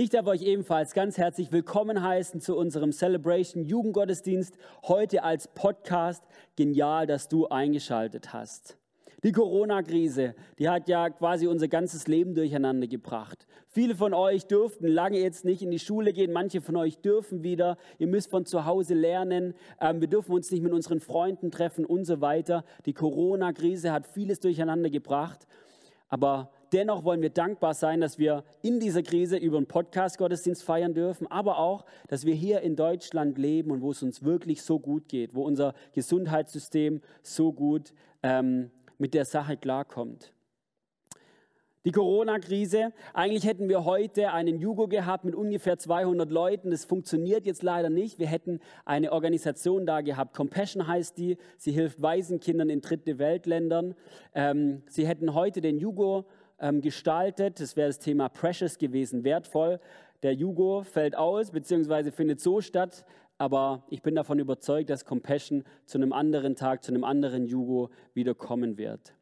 Ich darf euch ebenfalls ganz herzlich willkommen heißen zu unserem Celebration Jugendgottesdienst heute als Podcast. Genial, dass du eingeschaltet hast. Die Corona-Krise, die hat ja quasi unser ganzes Leben durcheinander gebracht. Viele von euch durften lange jetzt nicht in die Schule gehen, manche von euch dürfen wieder. Ihr müsst von zu Hause lernen. Ähm, wir dürfen uns nicht mit unseren Freunden treffen und so weiter. Die Corona-Krise hat vieles durcheinander gebracht. Aber dennoch wollen wir dankbar sein, dass wir in dieser Krise über einen Podcast-Gottesdienst feiern dürfen, aber auch, dass wir hier in Deutschland leben und wo es uns wirklich so gut geht, wo unser Gesundheitssystem so gut ähm, mit der Sache klarkommt. Die Corona-Krise, eigentlich hätten wir heute einen Jugo gehabt mit ungefähr 200 Leuten. Das funktioniert jetzt leider nicht. Wir hätten eine Organisation da gehabt. Compassion heißt die. Sie hilft Waisenkindern in dritte Weltländern. Ähm, sie hätten heute den Jugo ähm, gestaltet. Das wäre das Thema Precious gewesen, wertvoll. Der Jugo fällt aus, beziehungsweise findet so statt. Aber ich bin davon überzeugt, dass Compassion zu einem anderen Tag, zu einem anderen Jugo wieder kommen wird.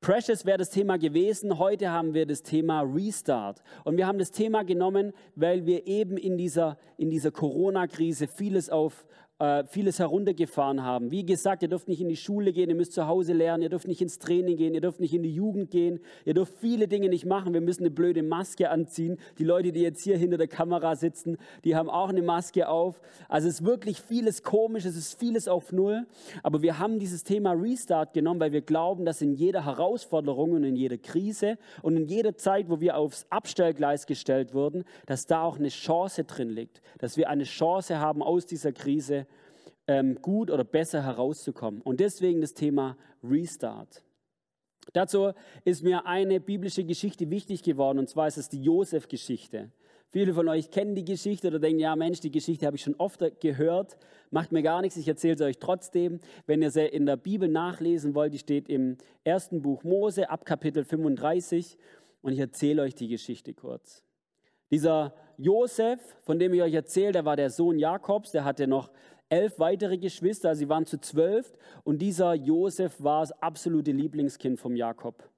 Precious wäre das Thema gewesen. Heute haben wir das Thema Restart. Und wir haben das Thema genommen, weil wir eben in dieser, in dieser Corona-Krise vieles auf, äh, vieles heruntergefahren haben. Wie gesagt, ihr dürft nicht in die Schule gehen, ihr müsst zu Hause lernen, ihr dürft nicht ins Training gehen, ihr dürft nicht in die Jugend gehen, ihr dürft viele Dinge nicht machen. Wir müssen eine blöde Maske anziehen. Die Leute, die jetzt hier hinter der Kamera sitzen, die haben auch eine Maske auf. Also es ist wirklich vieles komisch, es ist vieles auf Null. Aber wir haben dieses Thema Restart genommen, weil wir glauben, dass in jeder Herausforderung und in jeder Krise und in jeder Zeit, wo wir aufs Abstellgleis gestellt wurden, dass da auch eine Chance drin liegt, dass wir eine Chance haben aus dieser Krise ähm, gut oder besser herauszukommen. Und deswegen das Thema Restart. Dazu ist mir eine biblische Geschichte wichtig geworden, und zwar ist es die Josef-Geschichte. Viele von euch kennen die Geschichte oder denken, ja Mensch, die Geschichte habe ich schon oft gehört, macht mir gar nichts, ich erzähle sie euch trotzdem. Wenn ihr sie in der Bibel nachlesen wollt, die steht im ersten Buch Mose ab Kapitel 35 und ich erzähle euch die Geschichte kurz. Dieser Josef, von dem ich euch erzähle, der war der Sohn Jakobs, der hatte noch elf weitere Geschwister, sie waren zu zwölf und dieser Josef war das absolute Lieblingskind vom Jakob.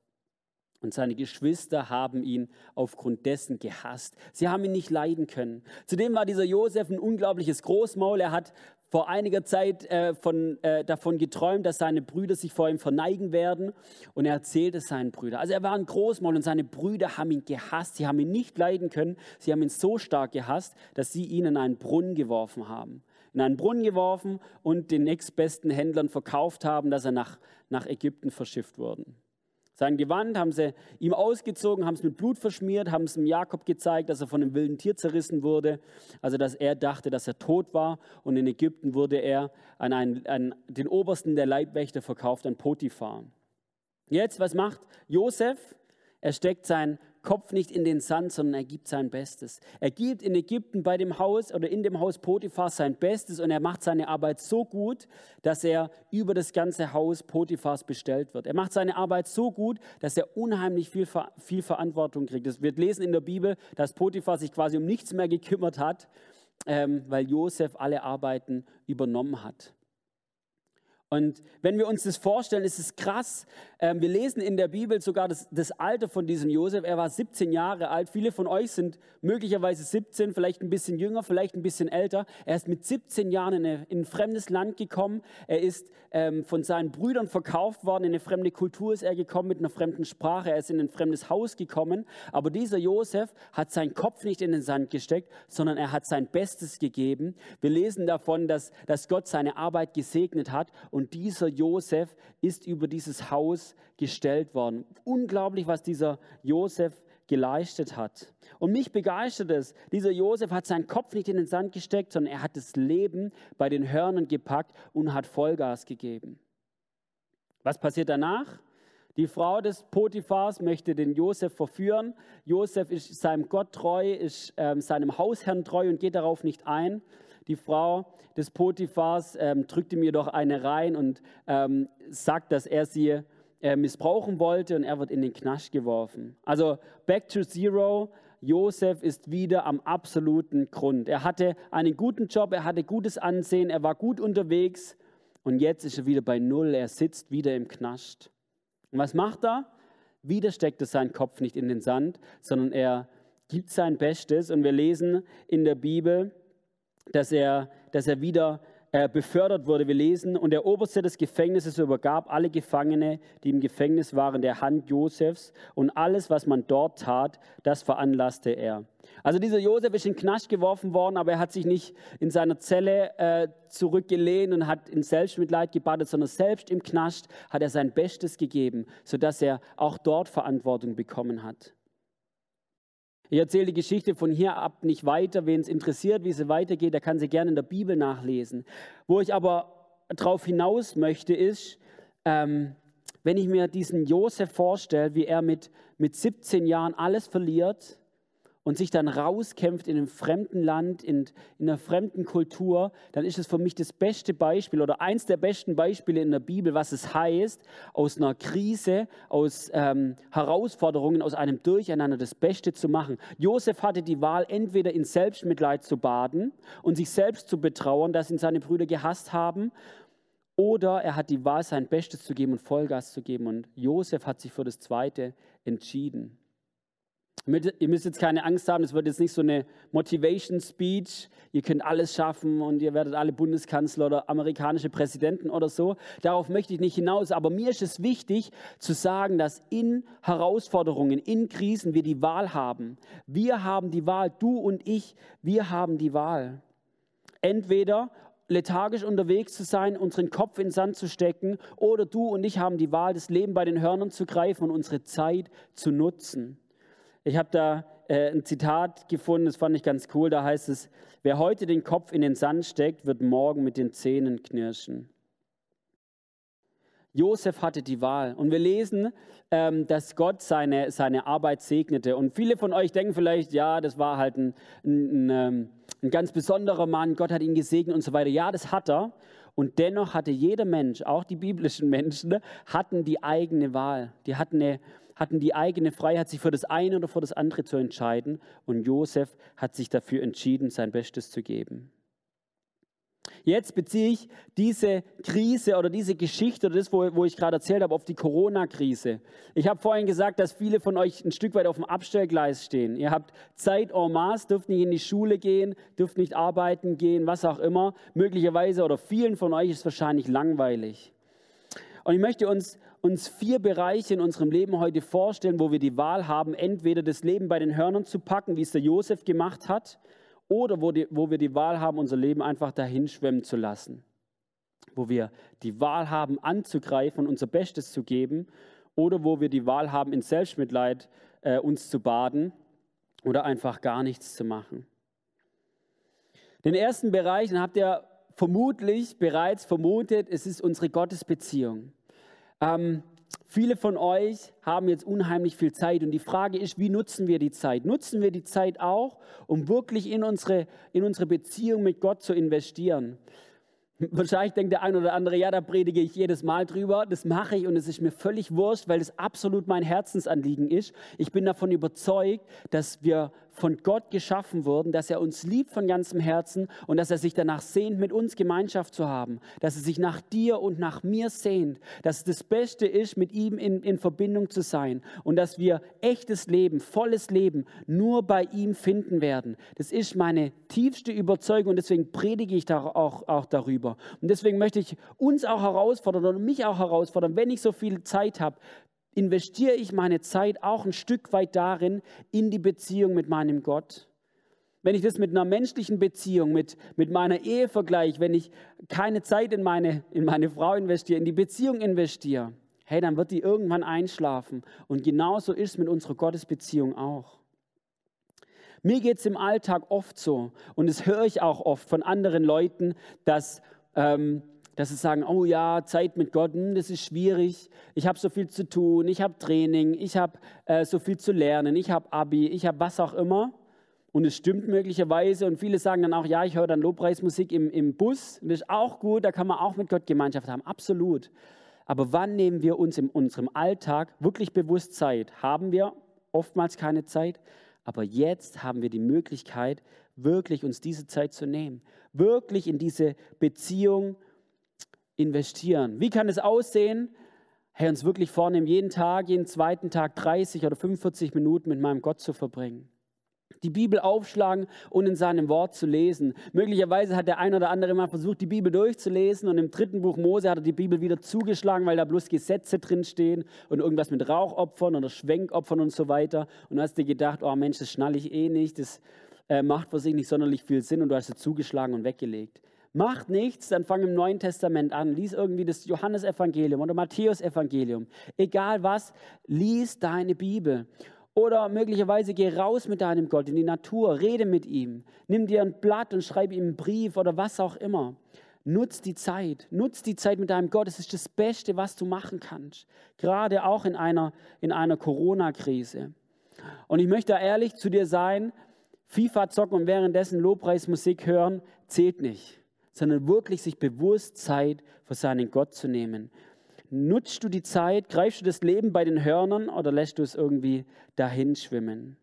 Und seine Geschwister haben ihn aufgrund dessen gehasst. Sie haben ihn nicht leiden können. Zudem war dieser Josef ein unglaubliches Großmaul. Er hat vor einiger Zeit äh, von, äh, davon geträumt, dass seine Brüder sich vor ihm verneigen werden. Und er erzählt es seinen Brüdern. Also er war ein Großmaul und seine Brüder haben ihn gehasst. Sie haben ihn nicht leiden können. Sie haben ihn so stark gehasst, dass sie ihn in einen Brunnen geworfen haben in einen Brunnen geworfen und den nächstbesten Händlern verkauft haben, dass er nach, nach Ägypten verschifft wurde. Sein Gewand haben sie ihm ausgezogen, haben es mit Blut verschmiert, haben es dem Jakob gezeigt, dass er von einem wilden Tier zerrissen wurde, also dass er dachte, dass er tot war. Und in Ägypten wurde er an, einen, an den Obersten der Leibwächter verkauft, an Potiphar. Jetzt, was macht Josef? Er steckt sein Kopf nicht in den Sand, sondern er gibt sein Bestes. Er gibt in Ägypten bei dem Haus oder in dem Haus Potiphars sein Bestes und er macht seine Arbeit so gut, dass er über das ganze Haus Potiphars bestellt wird. Er macht seine Arbeit so gut, dass er unheimlich viel, viel Verantwortung kriegt. Das wird lesen in der Bibel, dass Potiphar sich quasi um nichts mehr gekümmert hat, ähm, weil Josef alle Arbeiten übernommen hat. Und wenn wir uns das vorstellen, ist es krass. Ähm, wir lesen in der Bibel sogar das, das, Alter von diesem Josef. Er war 17 Jahre alt. Viele von euch sind möglicherweise 17, vielleicht ein bisschen jünger, vielleicht ein bisschen älter. Er ist mit 17 Jahren in, eine, in ein fremdes Land gekommen. Er ist ähm, von seinen Brüdern verkauft worden. In eine fremde Kultur ist er gekommen mit einer fremden Sprache. Er ist in ein fremdes Haus gekommen. Aber dieser Josef hat seinen Kopf nicht in den Sand gesteckt, sondern er hat sein Bestes gegeben. Wir lesen davon, dass, dass Gott seine Arbeit gesegnet hat und dieser Josef ist über dieses Haus gestellt worden. Unglaublich, was dieser Josef geleistet hat. Und mich begeistert es, dieser Josef hat seinen Kopf nicht in den Sand gesteckt, sondern er hat das Leben bei den Hörnern gepackt und hat Vollgas gegeben. Was passiert danach? Die Frau des Potiphars möchte den Josef verführen. Josef ist seinem Gott treu, ist äh, seinem Hausherrn treu und geht darauf nicht ein die Frau des Potiphars ähm, drückte mir doch eine rein und ähm, sagt, dass er sie äh, missbrauchen wollte und er wird in den Knast geworfen. Also back to zero. Josef ist wieder am absoluten Grund. Er hatte einen guten Job, er hatte gutes Ansehen, er war gut unterwegs und jetzt ist er wieder bei Null. Er sitzt wieder im Knast. Und was macht er? Wieder steckt er seinen Kopf nicht in den Sand, sondern er gibt sein Bestes und wir lesen in der Bibel, dass er, dass er wieder äh, befördert wurde. Wir lesen, und der Oberste des Gefängnisses übergab alle Gefangene, die im Gefängnis waren, der Hand Josefs und alles, was man dort tat, das veranlasste er. Also dieser Josef ist in den Knast geworfen worden, aber er hat sich nicht in seiner Zelle äh, zurückgelehnt und hat in Selbstmitleid gebadet, sondern selbst im Knast hat er sein Bestes gegeben, sodass er auch dort Verantwortung bekommen hat. Ich erzähle die Geschichte von hier ab nicht weiter. Wen es interessiert, wie sie weitergeht, der kann sie gerne in der Bibel nachlesen. Wo ich aber darauf hinaus möchte, ist, ähm, wenn ich mir diesen Josef vorstelle, wie er mit, mit 17 Jahren alles verliert, und sich dann rauskämpft in einem fremden Land, in, in einer fremden Kultur, dann ist es für mich das beste Beispiel oder eins der besten Beispiele in der Bibel, was es heißt, aus einer Krise, aus ähm, Herausforderungen, aus einem Durcheinander das Beste zu machen. Josef hatte die Wahl, entweder in Selbstmitleid zu baden und sich selbst zu betrauern, dass ihn seine Brüder gehasst haben, oder er hat die Wahl, sein Bestes zu geben und Vollgas zu geben. Und Josef hat sich für das Zweite entschieden. Ihr müsst jetzt keine Angst haben, es wird jetzt nicht so eine Motivation Speech, ihr könnt alles schaffen und ihr werdet alle Bundeskanzler oder amerikanische Präsidenten oder so. Darauf möchte ich nicht hinaus, aber mir ist es wichtig zu sagen, dass in Herausforderungen, in Krisen wir die Wahl haben. Wir haben die Wahl, du und ich, wir haben die Wahl. Entweder lethargisch unterwegs zu sein, unseren Kopf in den Sand zu stecken, oder du und ich haben die Wahl, das Leben bei den Hörnern zu greifen und unsere Zeit zu nutzen. Ich habe da äh, ein Zitat gefunden, das fand ich ganz cool. Da heißt es, wer heute den Kopf in den Sand steckt, wird morgen mit den Zähnen knirschen. Josef hatte die Wahl. Und wir lesen, ähm, dass Gott seine, seine Arbeit segnete. Und viele von euch denken vielleicht, ja, das war halt ein, ein, ein, ähm, ein ganz besonderer Mann, Gott hat ihn gesegnet und so weiter. Ja, das hat er. Und dennoch hatte jeder Mensch, auch die biblischen Menschen, hatten die eigene Wahl. Die hatten eine, hatten die eigene Freiheit, sich für das eine oder für das andere zu entscheiden. Und Josef hat sich dafür entschieden, sein Bestes zu geben. Jetzt beziehe ich diese Krise oder diese Geschichte oder das, wo, wo ich gerade erzählt habe, auf die Corona-Krise. Ich habe vorhin gesagt, dass viele von euch ein Stück weit auf dem Abstellgleis stehen. Ihr habt Zeit en masse, dürft nicht in die Schule gehen, dürft nicht arbeiten gehen, was auch immer. Möglicherweise oder vielen von euch ist wahrscheinlich langweilig. Und ich möchte uns uns vier Bereiche in unserem Leben heute vorstellen, wo wir die Wahl haben, entweder das Leben bei den Hörnern zu packen, wie es der Josef gemacht hat, oder wo, die, wo wir die Wahl haben, unser Leben einfach dahin schwemmen zu lassen. Wo wir die Wahl haben, anzugreifen und unser Bestes zu geben, oder wo wir die Wahl haben, in Selbstmitleid äh, uns zu baden oder einfach gar nichts zu machen. Den ersten Bereich, den habt ihr vermutlich bereits vermutet, es ist unsere Gottesbeziehung. Ähm, viele von euch haben jetzt unheimlich viel Zeit und die Frage ist, wie nutzen wir die Zeit? Nutzen wir die Zeit auch, um wirklich in unsere, in unsere Beziehung mit Gott zu investieren? Wahrscheinlich denkt der eine oder andere, ja, da predige ich jedes Mal drüber. Das mache ich und es ist mir völlig wurscht, weil es absolut mein Herzensanliegen ist. Ich bin davon überzeugt, dass wir von Gott geschaffen wurden, dass er uns liebt von ganzem Herzen und dass er sich danach sehnt, mit uns Gemeinschaft zu haben, dass er sich nach dir und nach mir sehnt, dass es das Beste ist, mit ihm in, in Verbindung zu sein und dass wir echtes Leben, volles Leben nur bei ihm finden werden. Das ist meine tiefste Überzeugung und deswegen predige ich da auch, auch darüber. Und deswegen möchte ich uns auch herausfordern und mich auch herausfordern, wenn ich so viel Zeit habe, investiere ich meine Zeit auch ein Stück weit darin, in die Beziehung mit meinem Gott. Wenn ich das mit einer menschlichen Beziehung, mit, mit meiner Ehe vergleiche, wenn ich keine Zeit in meine, in meine Frau investiere, in die Beziehung investiere, hey, dann wird die irgendwann einschlafen. Und genauso ist es mit unserer Gottesbeziehung auch. Mir geht es im Alltag oft so, und das höre ich auch oft von anderen Leuten, dass ähm, dass sie sagen, oh ja, Zeit mit Gott, hm, das ist schwierig, ich habe so viel zu tun, ich habe Training, ich habe äh, so viel zu lernen, ich habe Abi, ich habe was auch immer. Und es stimmt möglicherweise. Und viele sagen dann auch, ja, ich höre dann Lobpreismusik im, im Bus. Und das ist auch gut, da kann man auch mit Gott Gemeinschaft haben. Absolut. Aber wann nehmen wir uns in unserem Alltag wirklich bewusst Zeit? Haben wir oftmals keine Zeit, aber jetzt haben wir die Möglichkeit, wirklich uns diese Zeit zu nehmen. Wirklich in diese Beziehung investieren. Wie kann es aussehen? Hey, uns wirklich vornehmen, jeden Tag, jeden zweiten Tag 30 oder 45 Minuten mit meinem Gott zu verbringen. die Bibel aufschlagen und in seinem Wort zu lesen. Möglicherweise hat der ein oder andere mal versucht, die Bibel durchzulesen und im dritten Buch Mose hat er die Bibel wieder zugeschlagen, weil da bloß Gesetze drinstehen und irgendwas mit Rauchopfern oder Schwenkopfern und so weiter. Und du hast dir gedacht, oh Mensch, das schnalle ich eh nicht, das äh, macht für sich nicht sonderlich viel Sinn und du hast es zugeschlagen und weggelegt. Macht nichts, dann fang im Neuen Testament an. Lies irgendwie das Johannesevangelium oder Matthäusevangelium. Egal was, lies deine Bibel. Oder möglicherweise geh raus mit deinem Gott in die Natur, rede mit ihm. Nimm dir ein Blatt und schreib ihm einen Brief oder was auch immer. Nutz die Zeit, nutz die Zeit mit deinem Gott. Es ist das Beste, was du machen kannst. Gerade auch in einer, in einer Corona-Krise. Und ich möchte ehrlich zu dir sein, FIFA zocken und währenddessen Lobpreismusik hören, zählt nicht, sondern wirklich sich bewusst Zeit für seinen Gott zu nehmen. Nutzt du die Zeit, greifst du das Leben bei den Hörnern oder lässt du es irgendwie dahin schwimmen?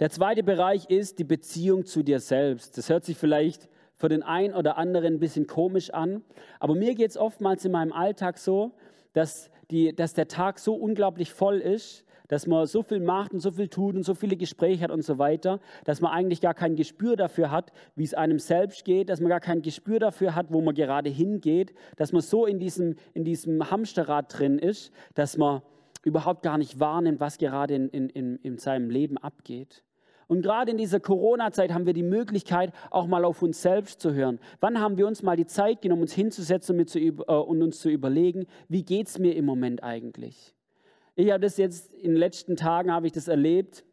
Der zweite Bereich ist die Beziehung zu dir selbst. Das hört sich vielleicht für den einen oder anderen ein bisschen komisch an, aber mir geht es oftmals in meinem Alltag so, dass, die, dass der Tag so unglaublich voll ist, dass man so viel macht und so viel tut und so viele Gespräche hat und so weiter, dass man eigentlich gar kein Gespür dafür hat, wie es einem selbst geht, dass man gar kein Gespür dafür hat, wo man gerade hingeht, dass man so in diesem, in diesem Hamsterrad drin ist, dass man überhaupt gar nicht wahrnimmt, was gerade in, in, in seinem Leben abgeht. Und gerade in dieser Corona-Zeit haben wir die Möglichkeit, auch mal auf uns selbst zu hören. Wann haben wir uns mal die Zeit genommen, uns hinzusetzen und, äh, uns zu überlegen, wie geht es mir im Moment eigentlich? Ich habe das jetzt in den letzten Tagen habe ich das erlebt.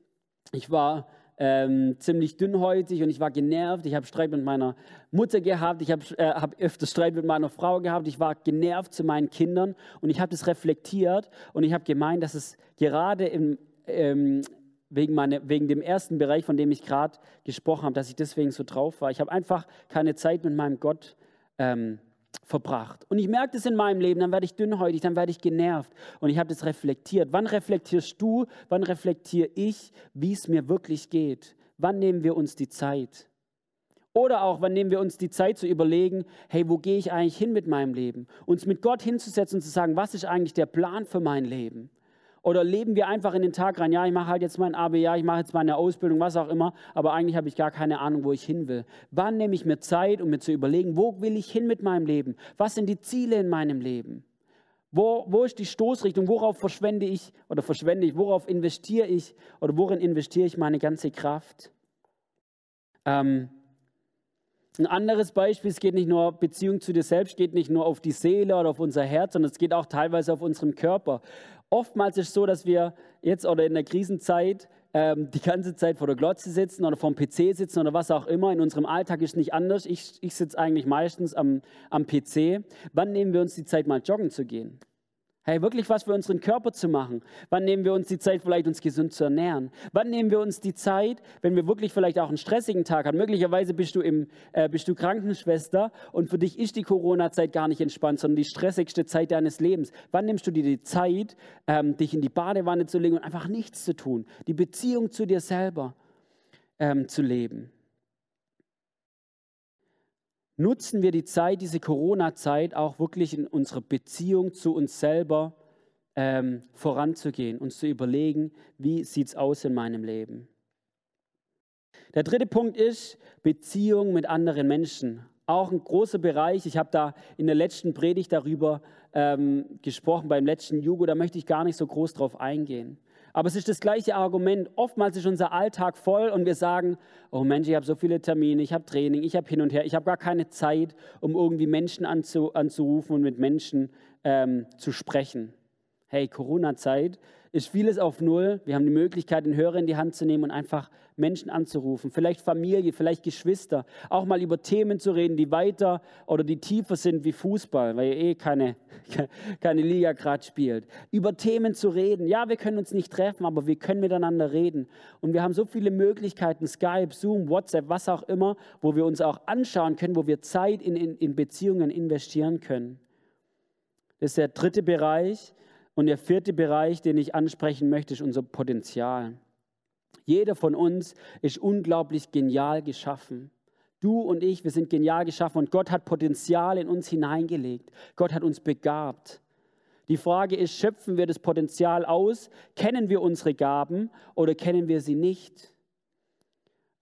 Ich war ähm, ziemlich dünnhäutig und ich war genervt. Ich habe Streit mit meiner Mutter gehabt. Ich habe äh, hab öfter Streit mit meiner Frau gehabt. Ich war genervt zu meinen Kindern und ich habe das reflektiert und ich habe gemeint, dass es gerade im, ähm, wegen, meine, wegen dem ersten Bereich, von dem ich gerade gesprochen habe, dass ich deswegen so drauf war. Ich habe einfach keine Zeit mit meinem Gott ähm, verbracht. Und ich merke das in meinem Leben, dann werde ich dünnhäutig, dann werde ich genervt. Und ich habe das reflektiert. Wann reflektierst du, wann reflektiere ich, wie es mir wirklich geht? Wann nehmen wir uns die Zeit? Oder auch, wann nehmen wir uns die Zeit zu überlegen, hey, wo gehe ich eigentlich hin mit meinem Leben? Uns mit Gott hinzusetzen und zu sagen, was ist eigentlich der Plan für mein Leben? Oder leben wir einfach in den Tag rein, ja, ich mache halt jetzt mein AB, ja, ich mache jetzt meine Ausbildung, was auch immer, aber eigentlich habe ich gar keine Ahnung, wo ich hin will. Wann nehme ich mir Zeit, um mir zu überlegen, wo will ich hin mit meinem Leben? Was sind die Ziele in meinem Leben? Wo, wo ist die Stoßrichtung? Worauf verschwende ich oder verschwende ich? Worauf investiere ich oder worin investiere ich meine ganze Kraft? Ähm, ein anderes Beispiel, es geht nicht nur Beziehung zu dir selbst, geht nicht nur auf die Seele oder auf unser Herz, sondern es geht auch teilweise auf unseren Körper. Oftmals ist es so, dass wir jetzt oder in der Krisenzeit ähm, die ganze Zeit vor der Glotze sitzen oder vom PC sitzen oder was auch immer. In unserem Alltag ist es nicht anders. Ich, ich sitze eigentlich meistens am, am PC. Wann nehmen wir uns die Zeit, mal joggen zu gehen? Hey, wirklich was für unseren Körper zu machen. Wann nehmen wir uns die Zeit, vielleicht uns gesund zu ernähren? Wann nehmen wir uns die Zeit, wenn wir wirklich vielleicht auch einen stressigen Tag haben? Möglicherweise bist du, im, äh, bist du Krankenschwester und für dich ist die Corona-Zeit gar nicht entspannt, sondern die stressigste Zeit deines Lebens. Wann nimmst du dir die Zeit, ähm, dich in die Badewanne zu legen und einfach nichts zu tun? Die Beziehung zu dir selber ähm, zu leben. Nutzen wir die Zeit, diese Corona-Zeit, auch wirklich in unserer Beziehung zu uns selber ähm, voranzugehen, uns zu überlegen, wie sieht es aus in meinem Leben. Der dritte Punkt ist Beziehung mit anderen Menschen. Auch ein großer Bereich. Ich habe da in der letzten Predigt darüber ähm, gesprochen, beim letzten Jugo, da möchte ich gar nicht so groß drauf eingehen. Aber es ist das gleiche Argument. Oftmals ist unser Alltag voll und wir sagen, oh Mensch, ich habe so viele Termine, ich habe Training, ich habe hin und her, ich habe gar keine Zeit, um irgendwie Menschen anzu, anzurufen und mit Menschen ähm, zu sprechen. Hey, Corona-Zeit, ist vieles auf Null. Wir haben die Möglichkeit, den Hörer in die Hand zu nehmen und einfach Menschen anzurufen. Vielleicht Familie, vielleicht Geschwister. Auch mal über Themen zu reden, die weiter oder die tiefer sind wie Fußball, weil ihr eh keine, keine Liga gerade spielt. Über Themen zu reden. Ja, wir können uns nicht treffen, aber wir können miteinander reden. Und wir haben so viele Möglichkeiten, Skype, Zoom, WhatsApp, was auch immer, wo wir uns auch anschauen können, wo wir Zeit in, in, in Beziehungen investieren können. Das ist der dritte Bereich. Und der vierte Bereich, den ich ansprechen möchte, ist unser Potenzial. Jeder von uns ist unglaublich genial geschaffen. Du und ich, wir sind genial geschaffen und Gott hat Potenzial in uns hineingelegt. Gott hat uns begabt. Die Frage ist, schöpfen wir das Potenzial aus? Kennen wir unsere Gaben oder kennen wir sie nicht?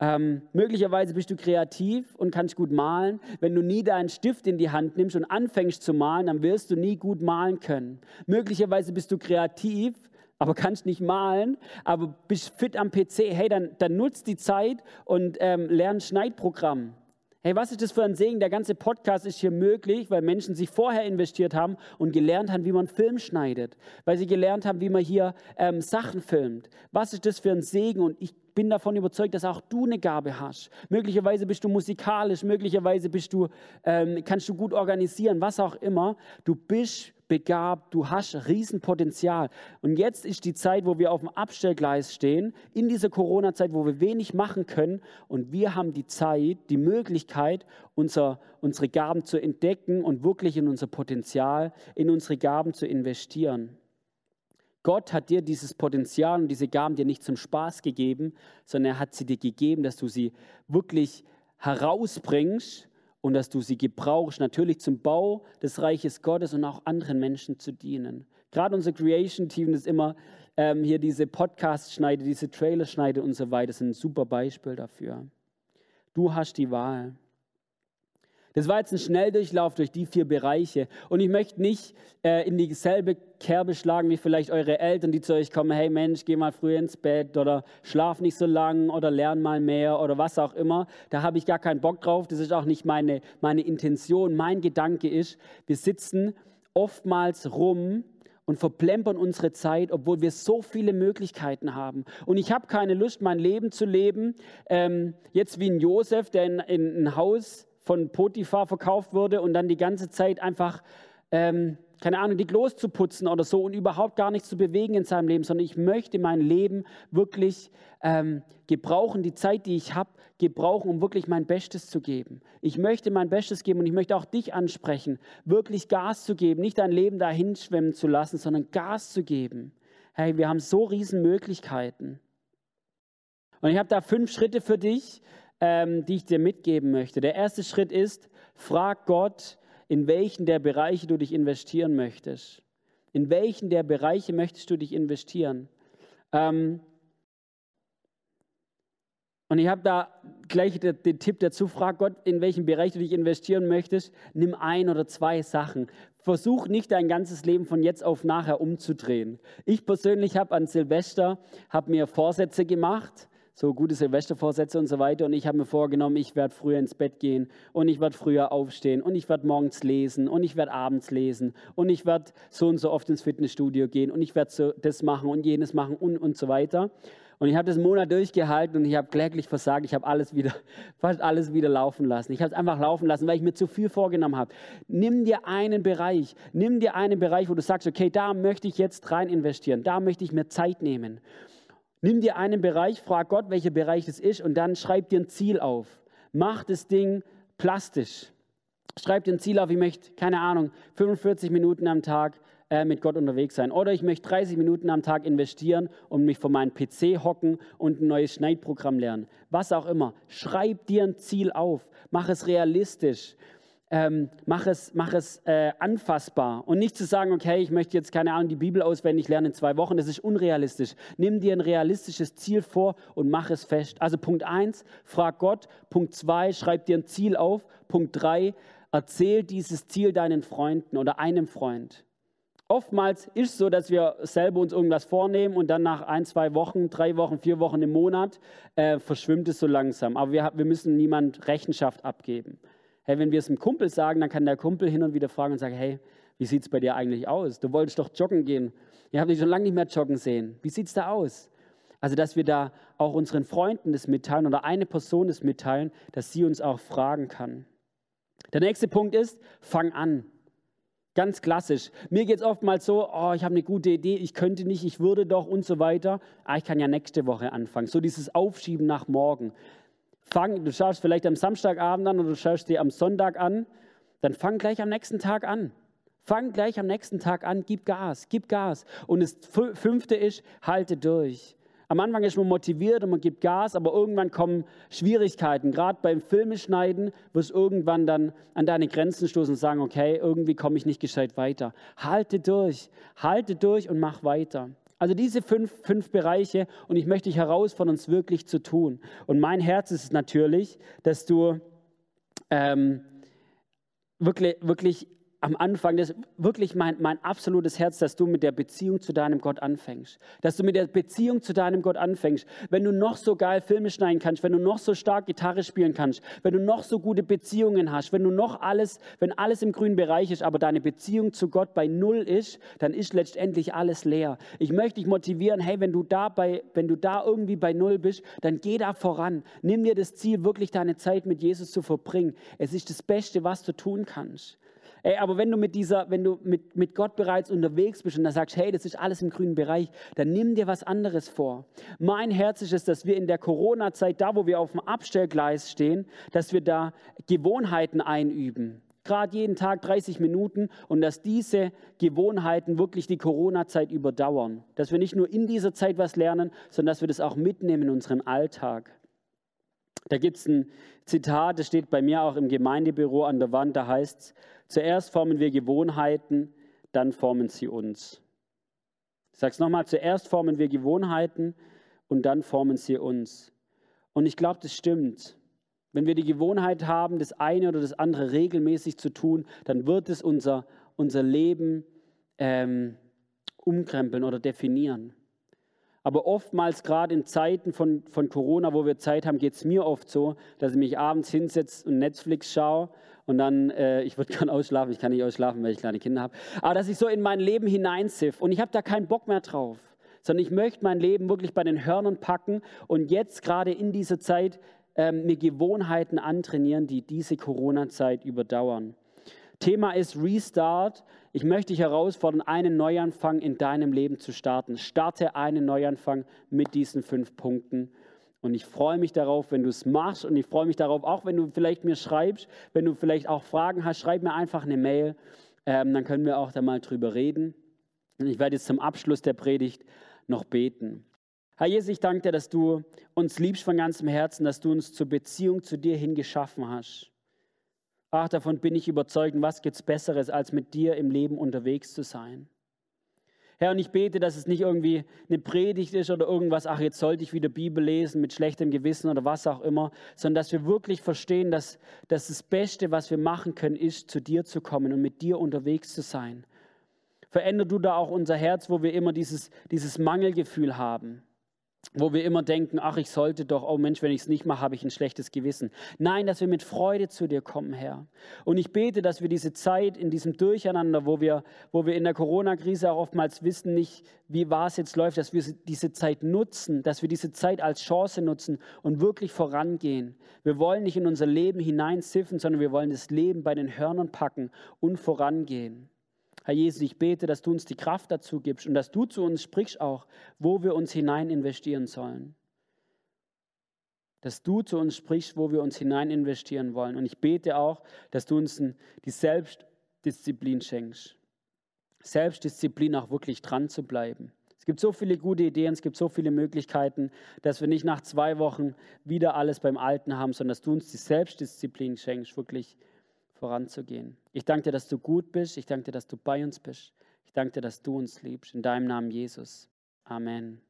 Ähm, möglicherweise bist du kreativ und kannst gut malen. Wenn du nie deinen Stift in die Hand nimmst und anfängst zu malen, dann wirst du nie gut malen können. Möglicherweise bist du kreativ, aber kannst nicht malen, aber bist fit am PC. Hey, dann, dann nutzt die Zeit und ähm, lern Schneidprogramm. Hey, was ist das für ein Segen? Der ganze Podcast ist hier möglich, weil Menschen sich vorher investiert haben und gelernt haben, wie man Film schneidet, weil sie gelernt haben, wie man hier ähm, Sachen filmt. Was ist das für ein Segen? Und ich bin davon überzeugt, dass auch du eine Gabe hast. Möglicherweise bist du musikalisch, möglicherweise bist du, ähm, kannst du gut organisieren, was auch immer. Du bist begabt, du hast Riesenpotenzial. Und jetzt ist die Zeit, wo wir auf dem Abstellgleis stehen, in dieser Corona-Zeit, wo wir wenig machen können. Und wir haben die Zeit, die Möglichkeit, unser, unsere Gaben zu entdecken und wirklich in unser Potenzial, in unsere Gaben zu investieren. Gott hat dir dieses Potenzial und diese Gaben dir nicht zum Spaß gegeben, sondern er hat sie dir gegeben, dass du sie wirklich herausbringst und dass du sie gebrauchst, natürlich zum Bau des Reiches Gottes und auch anderen Menschen zu dienen. Gerade unser Creation-Team ist immer ähm, hier diese Podcasts schneidet, diese Trailer schneidet und so weiter, ist ein super Beispiel dafür. Du hast die Wahl. Das war jetzt ein Schnelldurchlauf durch die vier Bereiche. Und ich möchte nicht äh, in dieselbe Kerbe schlagen wie vielleicht eure Eltern, die zu euch kommen, hey Mensch, geh mal früher ins Bett oder schlaf nicht so lang oder lern mal mehr oder was auch immer. Da habe ich gar keinen Bock drauf. Das ist auch nicht meine, meine Intention. Mein Gedanke ist, wir sitzen oftmals rum und verplempern unsere Zeit, obwohl wir so viele Möglichkeiten haben. Und ich habe keine Lust, mein Leben zu leben, ähm, jetzt wie ein Josef, der in, in ein Haus von Potiphar verkauft wurde und dann die ganze Zeit einfach, ähm, keine Ahnung, die Klos zu putzen oder so und überhaupt gar nichts zu bewegen in seinem Leben, sondern ich möchte mein Leben wirklich ähm, gebrauchen, die Zeit, die ich habe, gebrauchen, um wirklich mein Bestes zu geben. Ich möchte mein Bestes geben und ich möchte auch dich ansprechen, wirklich Gas zu geben, nicht dein Leben dahin schwemmen zu lassen, sondern Gas zu geben. Hey, wir haben so riesen Möglichkeiten. Und ich habe da fünf Schritte für dich, ähm, die ich dir mitgeben möchte. Der erste Schritt ist, frag Gott, in welchen der Bereiche du dich investieren möchtest. In welchen der Bereiche möchtest du dich investieren? Ähm, und ich habe da gleich den, Tipp dazu, frag Gott, in welchem Bereich du dich investieren möchtest. Nimm ein oder zwei Sachen. Versuch nicht dein ganzes Leben von jetzt auf nachher umzudrehen. Ich persönlich habe an Silvester hab mir Vorsätze gemacht so gute Silvestervorsätze und so weiter. Und ich habe mir vorgenommen, ich werde früher ins Bett gehen und ich werde früher aufstehen und ich werde morgens lesen und ich werde abends lesen und ich werde so und so oft ins Fitnessstudio gehen und ich werde so das machen und jenes machen und, und so weiter. Und ich habe das einen Monat durchgehalten und ich habe kläglich versagt. Ich habe alles wieder, fast alles wieder laufen lassen. Ich habe es einfach laufen lassen, weil ich mir zu viel vorgenommen habe. Nimm dir einen Bereich, nimm dir einen Bereich, wo du sagst, okay, da möchte ich jetzt rein investieren, da möchte ich mir Zeit nehmen. Nimm dir einen Bereich, frag Gott, welcher Bereich es ist und dann schreib dir ein Ziel auf. Mach das Ding plastisch. Schreib dir ein Ziel auf, ich möchte, keine Ahnung, 45 Minuten am Tag äh, mit Gott unterwegs sein. Oder ich möchte 30 Minuten am Tag investieren und mich vor meinen PC hocken und ein neues Schneidprogramm lernen. Was auch immer. Schreib dir ein Ziel auf. Mach es realistisch ähm, mach es, mach es äh, anfassbar und nicht zu sagen, okay, ich möchte jetzt keine Ahnung die Bibel auswendig lernen in zwei Wochen, das ist unrealistisch. Nimm dir ein realistisches Ziel vor und mach es fest. Also Punkt 1, frag Gott. Punkt 2, schreib dir ein Ziel auf. Punkt 3, erzähl dieses Ziel deinen Freunden oder einem Freund. Oftmals ist es so, dass wir selber uns irgendwas vornehmen und dann nach ein, zwei Wochen, drei Wochen, vier Wochen im Monat äh, verschwimmt es so langsam. Aber wir, wir müssen niemand Rechenschaft abgeben. Hey, wenn wir es einem Kumpel sagen, dann kann der Kumpel hin und wieder fragen und sagen, hey, wie sieht es bei dir eigentlich aus? Du wolltest doch joggen gehen. Ihr habt dich schon lange nicht mehr joggen sehen. Wie sieht es da aus? Also, dass wir da auch unseren Freunden das mitteilen oder eine Person das mitteilen, dass sie uns auch fragen kann. Der nächste Punkt ist, fang an. Ganz klassisch. Mir geht es oftmals so, oh, ich habe eine gute Idee, ich könnte nicht, ich würde doch und so weiter. Ah, ich kann ja nächste Woche anfangen. So dieses Aufschieben nach morgen. Fang, du schaust vielleicht am Samstagabend an oder du schaust dir am Sonntag an, dann fang gleich am nächsten Tag an. Fang gleich am nächsten Tag an, gib Gas, gib Gas. Und das fünfte ist, halte durch. Am Anfang ist man motiviert und man gibt Gas, aber irgendwann kommen Schwierigkeiten. Gerade beim Filmeschneiden wirst du irgendwann dann an deine Grenzen stoßen und sagen, okay, irgendwie komme ich nicht gescheit weiter. Halte durch, halte durch und mach weiter. Also diese fünf, fünf Bereiche und ich möchte dich herausfordern, uns wirklich zu tun. Und mein Herz ist natürlich, dass du ähm, wirklich, wirklich am Anfang, das ist wirklich mein, mein absolutes Herz, dass du mit der Beziehung zu deinem Gott anfängst. Dass du mit der Beziehung zu deinem Gott anfängst. Wenn du noch so geil Filme schneiden kannst, wenn du noch so stark Gitarre spielen kannst, wenn du noch so gute Beziehungen hast, wenn du noch alles, wenn alles im grünen Bereich ist, aber deine Beziehung zu Gott bei Null ist, dann ist letztendlich alles leer. Ich möchte dich motivieren, hey, wenn du da bei, wenn du da irgendwie bei Null bist, dann geh da voran. Nimm dir das Ziel, wirklich deine Zeit mit Jesus zu verbringen. Es ist das Beste, was du tun kannst. Ey, aber wenn du mit dieser, wenn du mit, mit Gott bereits unterwegs bist und da sagst, hey, das ist alles im grünen Bereich, dann nimm dir was anderes vor. Mein Herz ist es, dass wir in der Corona-Zeit, da wo wir auf dem Abstellgleis stehen, dass wir da Gewohnheiten einüben. Gerade jeden Tag 30 Minuten und dass diese Gewohnheiten wirklich die Corona-Zeit überdauern. Dass wir nicht nur in dieser Zeit was lernen, sondern dass wir das auch mitnehmen in unseren Alltag. Da gibt es ein Zitat, das steht bei mir auch im Gemeindebüro an der Wand, da heißt es, Zuerst formen wir Gewohnheiten, dann formen sie uns. Ich sage es nochmal, zuerst formen wir Gewohnheiten und dann formen sie uns. Und ich glaube, das stimmt. Wenn wir die Gewohnheit haben, das eine oder das andere regelmäßig zu tun, dann wird es unser, unser Leben ähm, umkrempeln oder definieren. Aber oftmals, gerade in Zeiten von, von Corona, wo wir Zeit haben, geht es mir oft so, dass ich mich abends hinsetze und Netflix schaue und dann, äh, ich würde gerne ausschlafen, ich kann nicht ausschlafen, weil ich kleine Kinder habe, aber dass ich so in mein Leben hineinsiff und ich habe da keinen Bock mehr drauf, sondern ich möchte mein Leben wirklich bei den Hörnern packen und jetzt gerade in dieser Zeit ähm, mir Gewohnheiten antrainieren, die diese Corona-Zeit überdauern. Thema ist Restart. Ich möchte dich herausfordern, einen Neuanfang in deinem Leben zu starten. Starte einen Neuanfang mit diesen fünf Punkten. Und ich freue mich darauf, wenn du es machst. Und ich freue mich darauf, auch wenn du vielleicht mir schreibst, wenn du vielleicht auch Fragen hast, schreib mir einfach eine Mail. Ähm, dann können wir auch da mal drüber reden. Und ich werde jetzt zum Abschluss der Predigt noch beten. Herr Jesus, ich danke dir, dass du uns liebst von ganzem Herzen, dass du uns zur Beziehung zu dir hin geschaffen hast. Ach, davon bin ich überzeugt. was gibt es Besseres, als mit dir im Leben unterwegs zu sein? Herr, und ich bete, dass es nicht irgendwie eine Predigt ist oder irgendwas, ach, jetzt sollte ich wieder Bibel lesen mit schlechtem Gewissen oder was auch immer, sondern dass wir wirklich verstehen, dass, dass das Beste, was wir machen können, ist, zu dir zu kommen und mit dir unterwegs zu sein. Veränder du da auch unser Herz, wo wir immer dieses, dieses Mangelgefühl haben wo wir immer denken, ach, ich sollte doch, oh Mensch, wenn ich es nicht mache, habe ich ein schlechtes Gewissen. Nein, dass wir mit Freude zu dir kommen, Herr. Und ich bete, dass wir diese Zeit in diesem Durcheinander, wo wir, wo wir in der Corona-Krise auch oftmals wissen nicht, wie was jetzt läuft, dass wir diese Zeit nutzen, dass wir diese Zeit als Chance nutzen und wirklich vorangehen. Wir wollen nicht in unser Leben hineinsiffen, sondern wir wollen das Leben bei den Hörnern packen und vorangehen. Herr Jesus, ich bete, dass du uns die Kraft dazu gibst und dass du zu uns sprichst auch, wo wir uns hinein investieren sollen. Dass du zu uns sprichst, wo wir uns hinein investieren wollen. Und ich bete auch, dass du uns die Selbstdisziplin schenkst. Selbstdisziplin auch wirklich dran zu bleiben. Es gibt so viele gute Ideen, es gibt so viele Möglichkeiten, dass wir nicht nach zwei Wochen wieder alles beim Alten haben, sondern dass du uns die Selbstdisziplin schenkst, wirklich voranzugehen. Ich danke dir, dass du gut bist. Ich danke dir, dass du bei uns bist. Ich danke dir, dass du uns liebst. In deinem Namen, Jesus. Amen.